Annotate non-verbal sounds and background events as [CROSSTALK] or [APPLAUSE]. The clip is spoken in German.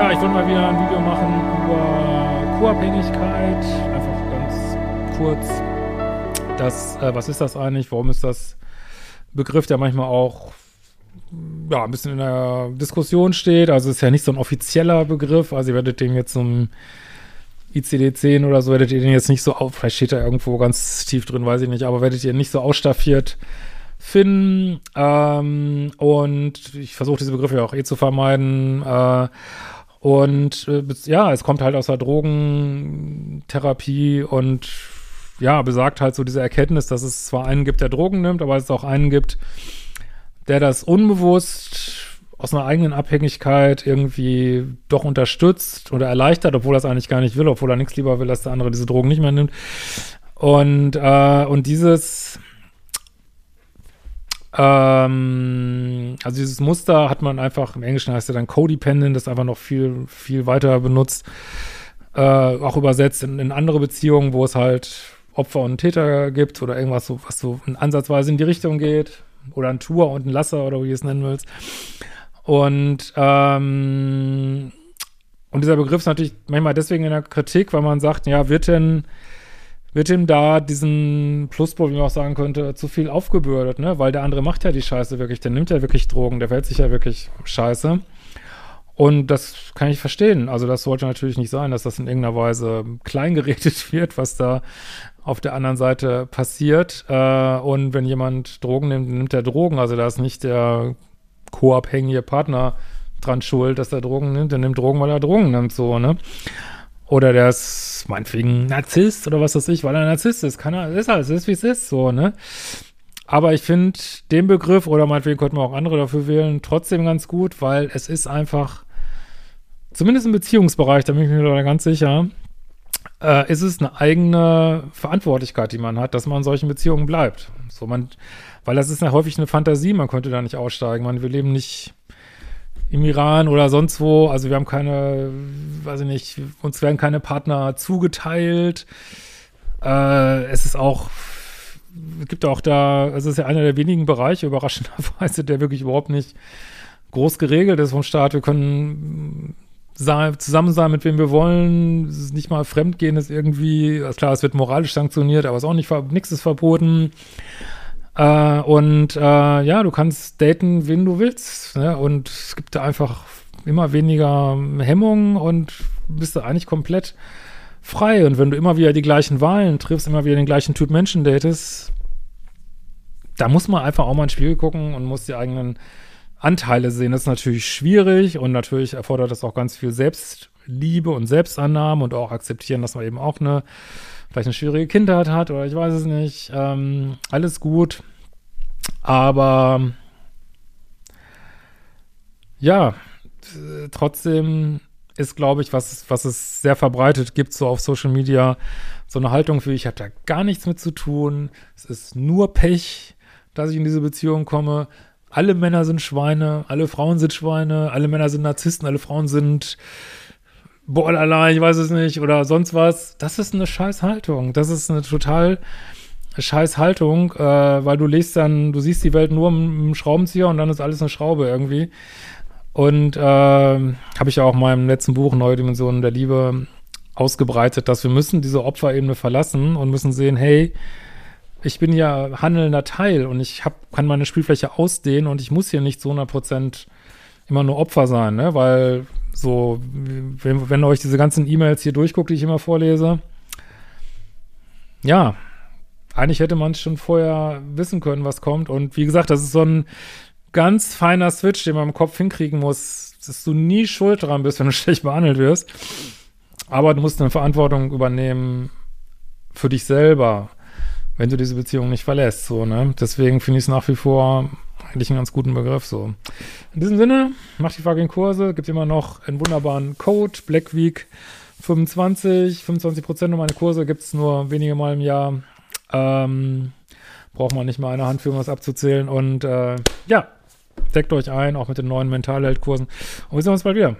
wollte mal wieder ein Video machen über Co-Abhängigkeit. Einfach ganz kurz. Das, äh, was ist das eigentlich? Warum ist das Begriff, der manchmal auch ja, ein bisschen in der Diskussion steht. Also ist ja nicht so ein offizieller Begriff. Also ihr werdet den jetzt zum ICD-10 oder so, werdet ihr den jetzt nicht so, auf, vielleicht steht da irgendwo ganz tief drin, weiß ich nicht, aber werdet ihr nicht so ausstaffiert finden. Ähm, und ich versuche diese Begriffe ja auch eh zu vermeiden. Äh, und äh, ja, es kommt halt aus der Drogentherapie und ja, besagt halt so diese Erkenntnis, dass es zwar einen gibt, der Drogen nimmt, aber es auch einen gibt, der das unbewusst aus einer eigenen Abhängigkeit irgendwie doch unterstützt oder erleichtert, obwohl er es eigentlich gar nicht will, obwohl er nichts lieber will, dass der andere diese Drogen nicht mehr nimmt. Und, äh, und dieses, ähm, also dieses Muster hat man einfach, im Englischen heißt ja dann Codependent, das einfach noch viel, viel weiter benutzt, äh, auch übersetzt in, in andere Beziehungen, wo es halt Opfer und Täter gibt oder irgendwas, so, was so ansatzweise in die Richtung geht. Oder ein Tour und ein Lasser oder wie du es nennen willst. Und, ähm, und dieser Begriff ist natürlich manchmal deswegen in der Kritik, weil man sagt, ja, wird denn, wird ihm da diesen Pluspol, wie man auch sagen könnte, zu viel aufgebürdet, ne? Weil der andere macht ja die Scheiße wirklich, der nimmt ja wirklich Drogen, der fällt sich ja wirklich Scheiße. Und das kann ich verstehen. Also das sollte natürlich nicht sein, dass das in irgendeiner Weise kleingeredet [LAUGHS] wird, was da auf der anderen Seite passiert. Äh, und wenn jemand Drogen nimmt, nimmt er Drogen. Also da ist nicht der co-abhängige Partner dran schuld, dass er Drogen nimmt. Der nimmt Drogen, weil er Drogen nimmt, so, ne? Oder der ist meinetwegen Narzisst oder was weiß ich, weil er Narzisst ist. Kann er, ist halt, ist wie es ist, so, ne? Aber ich finde den Begriff, oder meinetwegen könnte man auch andere dafür wählen, trotzdem ganz gut, weil es ist einfach, zumindest im Beziehungsbereich, da bin ich mir da ganz sicher, äh, ist es eine eigene Verantwortlichkeit, die man hat, dass man in solchen Beziehungen bleibt. So man, weil das ist ja häufig eine Fantasie, man könnte da nicht aussteigen. Man, wir leben nicht im Iran oder sonst wo, also wir haben keine, weiß ich nicht, uns werden keine Partner zugeteilt. Äh, es ist auch, es gibt auch da, es ist ja einer der wenigen Bereiche, [LAUGHS] überraschenderweise, der wirklich überhaupt nicht groß geregelt ist vom Staat. Wir können zusammen sein, mit wem wir wollen. Es ist nicht mal Fremdgehen ist irgendwie, klar, es wird moralisch sanktioniert, aber es ist auch nicht, nichts ist verboten. Äh, und äh, ja, du kannst daten, wen du willst. Ne? Und es gibt da einfach immer weniger Hemmungen und bist du eigentlich komplett frei. Und wenn du immer wieder die gleichen Wahlen triffst, immer wieder den gleichen Typ Menschen datest, da muss man einfach auch mal ins Spiel gucken und muss die eigenen Anteile sehen. Das ist natürlich schwierig und natürlich erfordert das auch ganz viel Selbstliebe und Selbstannahme und auch akzeptieren, dass man eben auch eine, vielleicht eine schwierige Kindheit hat oder ich weiß es nicht. Ähm, alles gut. Aber ja, trotzdem ist, glaube ich, was, was es sehr verbreitet gibt, so auf Social Media, so eine Haltung wie, ich habe da gar nichts mit zu tun, es ist nur Pech, dass ich in diese Beziehung komme, alle Männer sind Schweine, alle Frauen sind Schweine, alle Männer sind Narzissten, alle Frauen sind Borderline, ich weiß es nicht, oder sonst was. Das ist eine scheiß Haltung. Das ist eine total scheiß Haltung, äh, weil du liest dann, du siehst die Welt nur im, Schraubenzieher und dann ist alles eine Schraube irgendwie. Und äh, habe ich ja auch in meinem letzten Buch Neue Dimensionen der Liebe ausgebreitet, dass wir müssen diese Opferebene verlassen und müssen sehen, hey, ich bin ja handelnder Teil und ich hab, kann meine Spielfläche ausdehnen und ich muss hier nicht zu 100 Prozent immer nur Opfer sein, ne? Weil so, wenn, wenn euch diese ganzen E-Mails hier durchguckt, die ich immer vorlese, ja, eigentlich hätte man schon vorher wissen können, was kommt. Und wie gesagt, das ist so ein ganz feiner Switch, den man im Kopf hinkriegen muss, dass du nie schuld dran bist, wenn du [LAUGHS] schlecht behandelt wirst. Aber du musst eine Verantwortung übernehmen für dich selber wenn du diese Beziehung nicht verlässt, so, ne? Deswegen finde ich es nach wie vor eigentlich einen ganz guten Begriff, so. In diesem Sinne, mach die fucking Kurse, gibt immer noch einen wunderbaren Code, Black Week 25, 25 Prozent um meine Kurse gibt es nur wenige Mal im Jahr. Ähm, braucht man nicht mal eine Hand für, um was abzuzählen. Und äh, ja, deckt euch ein, auch mit den neuen Mentalheld-Kursen. Und wir sehen uns bald wieder.